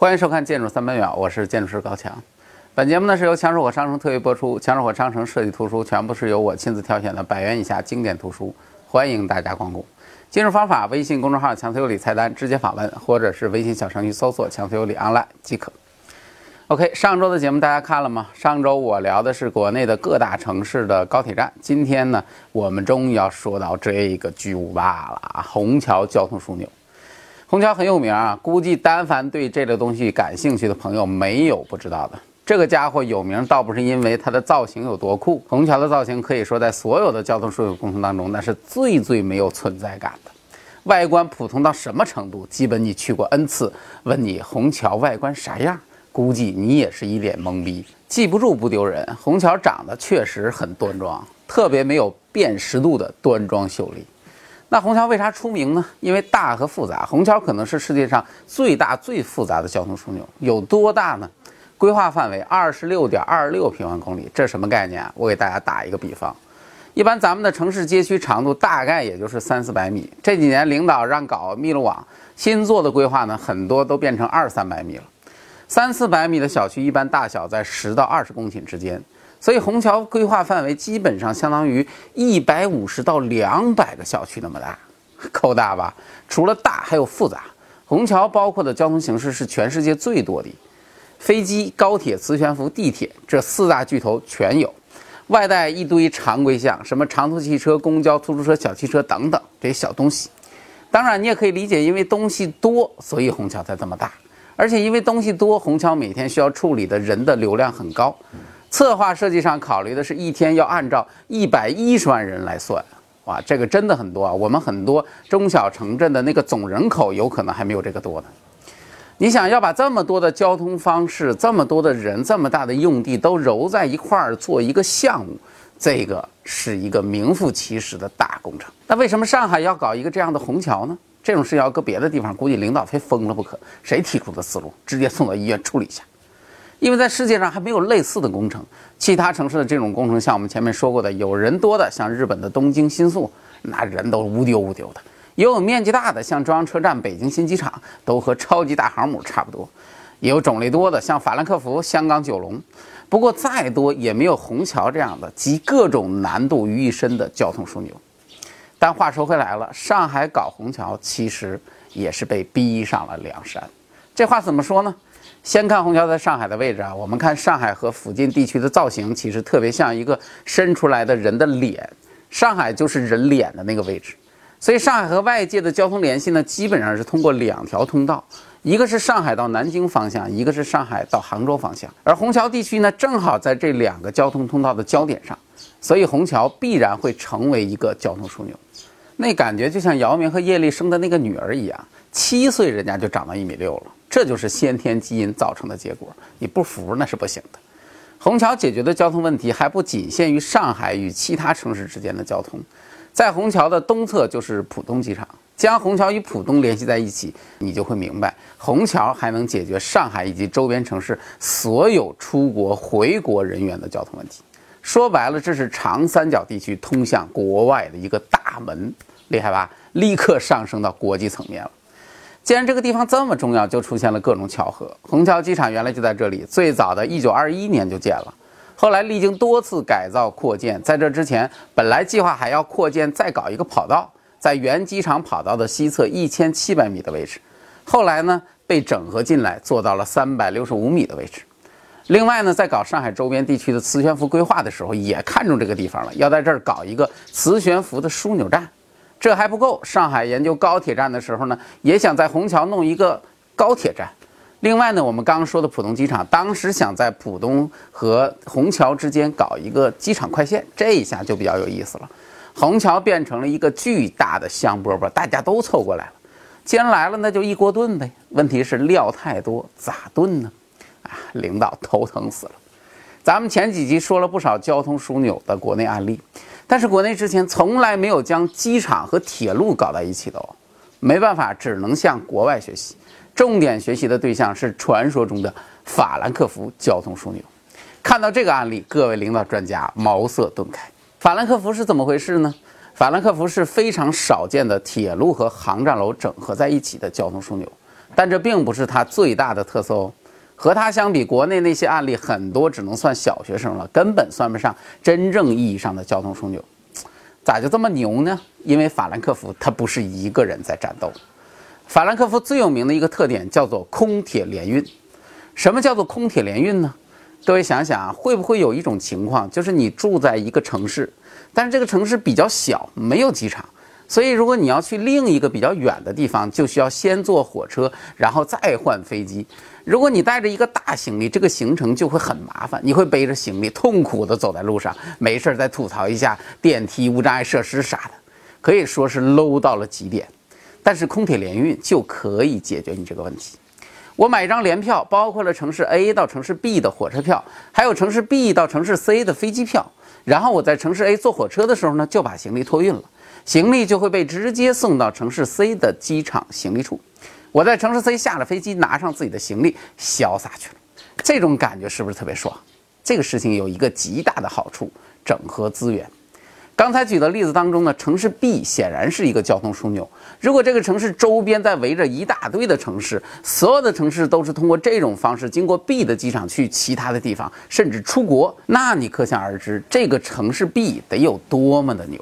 欢迎收看《建筑三百秒》，我是建筑师高强。本节目呢是由强手火商城特约播出，强手火商城设计图书全部是由我亲自挑选的百元以下经典图书，欢迎大家光顾。进入方法：微信公众号“强词有理”菜单直接访问，或者是微信小程序搜索“强词有理 online” 即可。OK，上周的节目大家看了吗？上周我聊的是国内的各大城市的高铁站，今天呢，我们终于要说到这个巨无霸了啊——虹桥交通枢纽。虹桥很有名啊，估计但凡对这类东西感兴趣的朋友，没有不知道的。这个家伙有名，倒不是因为它的造型有多酷，虹桥的造型可以说在所有的交通枢纽工程当中，那是最最没有存在感的。外观普通到什么程度？基本你去过 N 次，问你虹桥外观啥样？估计你也是一脸懵逼，记不住不丢人。虹桥长得确实很端庄，特别没有辨识度的端庄秀丽。那虹桥为啥出名呢？因为大和复杂。虹桥可能是世界上最大最复杂的交通枢纽，有多大呢？规划范围二十六点二六平方公里，这什么概念啊？我给大家打一个比方，一般咱们的城市街区长度大概也就是三四百米。这几年领导让搞密路网，新做的规划呢，很多都变成二三百米了。三四百米的小区，一般大小在十到二十公顷之间，所以虹桥规划范围基本上相当于一百五十到两百个小区那么大，够大吧？除了大，还有复杂。虹桥包括的交通形式是全世界最多的，飞机、高铁、磁悬浮、地铁这四大巨头全有，外带一堆常规项，什么长途汽车、公交、出租车、小汽车等等这些小东西。当然，你也可以理解，因为东西多，所以虹桥才这么大。而且因为东西多，虹桥每天需要处理的人的流量很高，策划设计上考虑的是一天要按照一百一十万人来算，哇，这个真的很多啊！我们很多中小城镇的那个总人口有可能还没有这个多呢。你想要把这么多的交通方式、这么多的人、这么大的用地都揉在一块儿做一个项目，这个是一个名副其实的大工程。那为什么上海要搞一个这样的虹桥呢？这种事要搁别的地方，估计领导非疯了不可。谁提出的思路，直接送到医院处理一下。因为在世界上还没有类似的工程，其他城市的这种工程，像我们前面说过的，有人多的，像日本的东京新宿，那人都是乌丢乌丢的；也有面积大的，像中央车站、北京新机场，都和超级大航母差不多；也有种类多的，像法兰克福、香港九龙。不过再多也没有虹桥这样的集各种难度于一身的交通枢纽。但话说回来了，上海搞虹桥其实也是被逼上了梁山。这话怎么说呢？先看虹桥在上海的位置啊，我们看上海和附近地区的造型，其实特别像一个伸出来的人的脸。上海就是人脸的那个位置，所以上海和外界的交通联系呢，基本上是通过两条通道，一个是上海到南京方向，一个是上海到杭州方向。而虹桥地区呢，正好在这两个交通通道的交点上，所以虹桥必然会成为一个交通枢纽。那感觉就像姚明和叶莉生的那个女儿一样，七岁人家就长到一米六了，这就是先天基因造成的结果。你不服那是不行的。虹桥解决的交通问题还不仅限于上海与其他城市之间的交通，在虹桥的东侧就是浦东机场，将虹桥与浦东联系在一起，你就会明白，虹桥还能解决上海以及周边城市所有出国回国人员的交通问题。说白了，这是长三角地区通向国外的一个大门。厉害吧？立刻上升到国际层面了。既然这个地方这么重要，就出现了各种巧合。虹桥机场原来就在这里，最早的一九二一年就建了，后来历经多次改造扩建。在这之前，本来计划还要扩建，再搞一个跑道，在原机场跑道的西侧一千七百米的位置，后来呢被整合进来，做到了三百六十五米的位置。另外呢，在搞上海周边地区的磁悬浮规划的时候，也看中这个地方了，要在这儿搞一个磁悬浮的枢纽站。这还不够，上海研究高铁站的时候呢，也想在虹桥弄一个高铁站。另外呢，我们刚刚说的浦东机场，当时想在浦东和虹桥之间搞一个机场快线，这一下就比较有意思了。虹桥变成了一个巨大的香饽饽，大家都凑过来了。既然来了，那就一锅炖呗。问题是料太多，咋炖呢？啊，领导头疼死了。咱们前几集说了不少交通枢纽的国内案例。但是国内之前从来没有将机场和铁路搞在一起的哦，没办法，只能向国外学习。重点学习的对象是传说中的法兰克福交通枢纽。看到这个案例，各位领导专家茅塞顿开。法兰克福是怎么回事呢？法兰克福是非常少见的铁路和航站楼整合在一起的交通枢纽。但这并不是它最大的特色哦。和他相比，国内那些案例很多只能算小学生了，根本算不上真正意义上的交通枢纽。咋就这么牛呢？因为法兰克福它不是一个人在战斗。法兰克福最有名的一个特点叫做空铁联运。什么叫做空铁联运呢？各位想想啊，会不会有一种情况，就是你住在一个城市，但是这个城市比较小，没有机场。所以，如果你要去另一个比较远的地方，就需要先坐火车，然后再换飞机。如果你带着一个大行李，这个行程就会很麻烦，你会背着行李痛苦地走在路上，没事再吐槽一下电梯无障碍设施啥的，可以说是 low 到了极点。但是空铁联运就可以解决你这个问题。我买一张联票，包括了城市 A 到城市 B 的火车票，还有城市 B 到城市 C 的飞机票。然后我在城市 A 坐火车的时候呢，就把行李托运了。行李就会被直接送到城市 C 的机场行李处，我在城市 C 下了飞机，拿上自己的行李，潇洒去了。这种感觉是不是特别爽？这个事情有一个极大的好处：整合资源。刚才举的例子当中呢，城市 B 显然是一个交通枢纽。如果这个城市周边在围着一大堆的城市，所有的城市都是通过这种方式经过 B 的机场去其他的地方，甚至出国，那你可想而知，这个城市 B 得有多么的牛。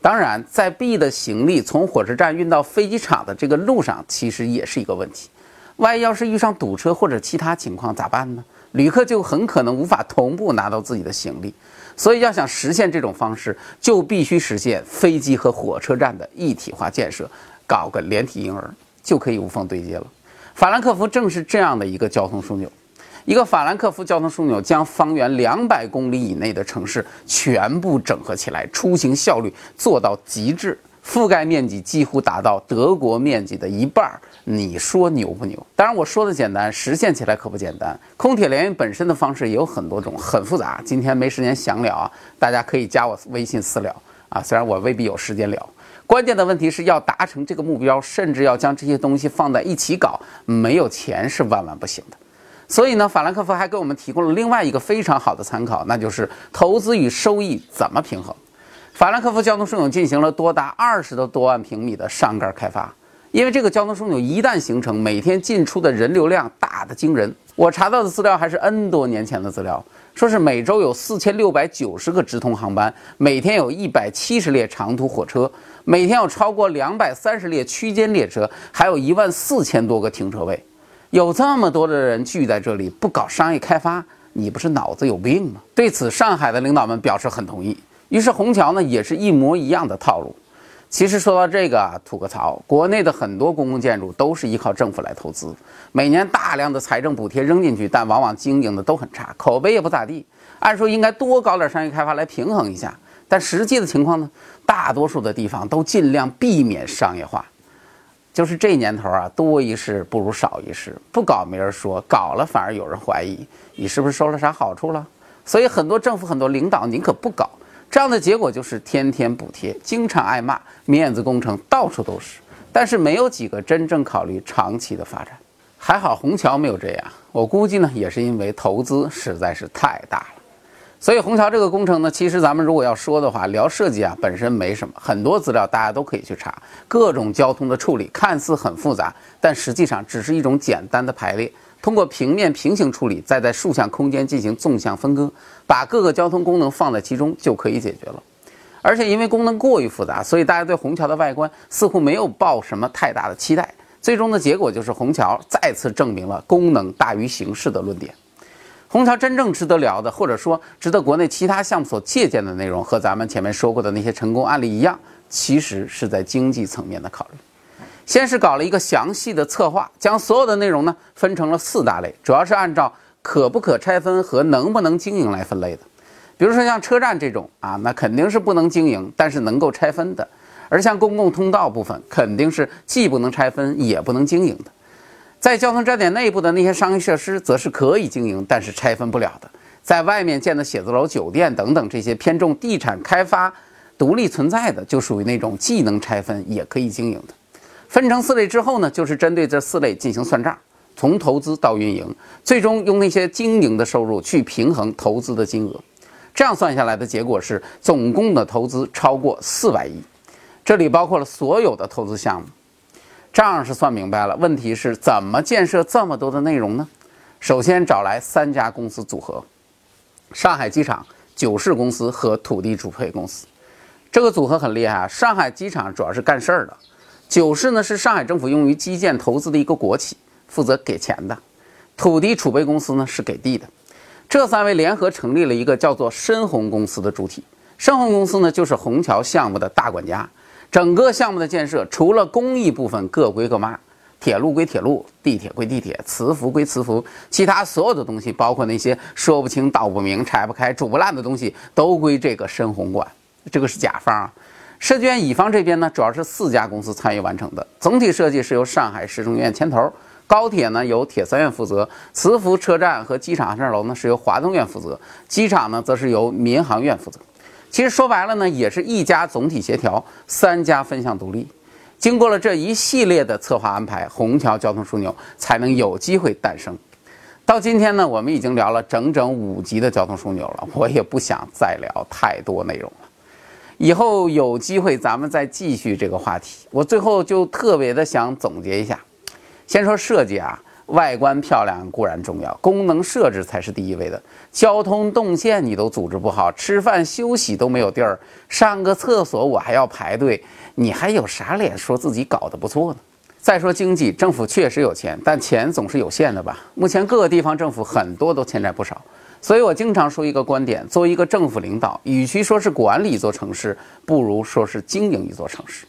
当然，在 B 的行李从火车站运到飞机场的这个路上，其实也是一个问题。万一要是遇上堵车或者其他情况咋办呢？旅客就很可能无法同步拿到自己的行李。所以，要想实现这种方式，就必须实现飞机和火车站的一体化建设，搞个连体婴儿，就可以无缝对接了。法兰克福正是这样的一个交通枢纽。一个法兰克福交通枢纽将方圆两百公里以内的城市全部整合起来，出行效率做到极致，覆盖面积几乎达到德国面积的一半儿。你说牛不牛？当然我说的简单，实现起来可不简单。空铁联运本身的方式也有很多种，很复杂。今天没时间详聊啊，大家可以加我微信私聊啊。虽然我未必有时间聊，关键的问题是要达成这个目标，甚至要将这些东西放在一起搞，没有钱是万万不行的。所以呢，法兰克福还给我们提供了另外一个非常好的参考，那就是投资与收益怎么平衡。法兰克福交通枢纽进行了多达二十多多万平米的上盖开发，因为这个交通枢纽一旦形成，每天进出的人流量大得惊人。我查到的资料还是 N 多年前的资料，说是每周有四千六百九十个直通航班，每天有一百七十列长途火车，每天有超过两百三十列区间列车，还有一万四千多个停车位。有这么多的人聚在这里，不搞商业开发，你不是脑子有病吗？对此，上海的领导们表示很同意。于是，虹桥呢也是一模一样的套路。其实说到这个，吐个槽，国内的很多公共建筑都是依靠政府来投资，每年大量的财政补贴扔进去，但往往经营的都很差，口碑也不咋地。按说应该多搞点商业开发来平衡一下，但实际的情况呢，大多数的地方都尽量避免商业化。就是这年头啊，多一事不如少一事，不搞没人说，搞了反而有人怀疑你是不是收了啥好处了。所以很多政府很多领导宁可不搞，这样的结果就是天天补贴，经常挨骂，面子工程到处都是。但是没有几个真正考虑长期的发展。还好虹桥没有这样，我估计呢也是因为投资实在是太大了。所以虹桥这个工程呢，其实咱们如果要说的话，聊设计啊本身没什么，很多资料大家都可以去查。各种交通的处理看似很复杂，但实际上只是一种简单的排列，通过平面平行处理，再在竖向空间进行纵向分割，把各个交通功能放在其中就可以解决了。而且因为功能过于复杂，所以大家对虹桥的外观似乎没有抱什么太大的期待。最终的结果就是虹桥再次证明了功能大于形式的论点。虹桥真正值得聊的，或者说值得国内其他项目所借鉴的内容，和咱们前面说过的那些成功案例一样，其实是在经济层面的考虑。先是搞了一个详细的策划，将所有的内容呢分成了四大类，主要是按照可不可拆分和能不能经营来分类的。比如说像车站这种啊，那肯定是不能经营，但是能够拆分的；而像公共通道部分，肯定是既不能拆分也不能经营的。在交通站点内部的那些商业设施，则是可以经营，但是拆分不了的。在外面建的写字楼、酒店等等这些偏重地产开发、独立存在的，就属于那种既能拆分也可以经营的。分成四类之后呢，就是针对这四类进行算账，从投资到运营，最终用那些经营的收入去平衡投资的金额。这样算下来的结果是，总共的投资超过四百亿，这里包括了所有的投资项目。账是算明白了，问题是怎么建设这么多的内容呢？首先找来三家公司组合：上海机场、九市公司和土地储备公司。这个组合很厉害啊！上海机场主要是干事儿的，九市呢是上海政府用于基建投资的一个国企，负责给钱的；土地储备公司呢是给地的。这三位联合成立了一个叫做深宏公司的主体。深宏公司呢就是虹桥项目的大管家，整个项目的建设除了公益部分各归各妈，铁路归铁路，地铁归地铁，磁浮归磁浮，其他所有的东西，包括那些说不清道不明、拆不开、煮不烂的东西，都归这个深宏管。这个是甲方，设计院乙方这边呢，主要是四家公司参与完成的。总体设计是由上海市中院牵头，高铁呢由铁三院负责，磁浮车站和机场航站楼呢是由华东院负责，机场呢则是由民航院负责。其实说白了呢，也是一家总体协调，三家分项独立。经过了这一系列的策划安排，虹桥交通枢纽才能有机会诞生。到今天呢，我们已经聊了整整五集的交通枢纽了，我也不想再聊太多内容。以后有机会咱们再继续这个话题。我最后就特别的想总结一下，先说设计啊，外观漂亮固然重要，功能设置才是第一位的。交通动线你都组织不好，吃饭休息都没有地儿，上个厕所我还要排队，你还有啥脸说自己搞得不错呢？再说经济，政府确实有钱，但钱总是有限的吧？目前各个地方政府很多都欠债不少。所以我经常说一个观点：作为一个政府领导，与其说是管理一座城市，不如说是经营一座城市。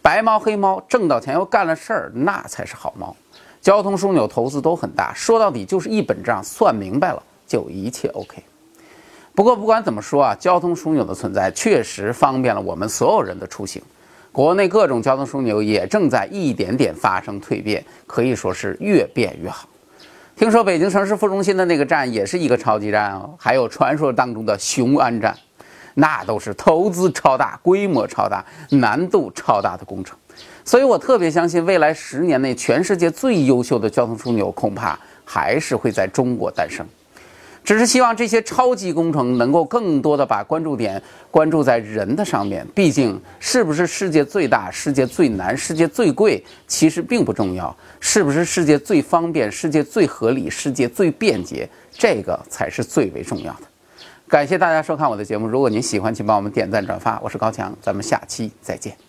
白猫黑猫，挣到钱又干了事儿，那才是好猫。交通枢纽投资都很大，说到底就是一本账，算明白了就一切 OK。不过不管怎么说啊，交通枢纽的存在确实方便了我们所有人的出行。国内各种交通枢纽也正在一点点发生蜕变，可以说是越变越好。听说北京城市副中心的那个站也是一个超级站哦，还有传说当中的雄安站，那都是投资超大、规模超大、难度超大的工程。所以我特别相信，未来十年内全世界最优秀的交通枢纽恐怕还是会在中国诞生。只是希望这些超级工程能够更多的把关注点关注在人的上面。毕竟，是不是世界最大、世界最难、世界最贵，其实并不重要。是不是世界最方便、世界最合理、世界最便捷，这个才是最为重要的。感谢大家收看我的节目。如果您喜欢，请帮我们点赞转发。我是高强，咱们下期再见。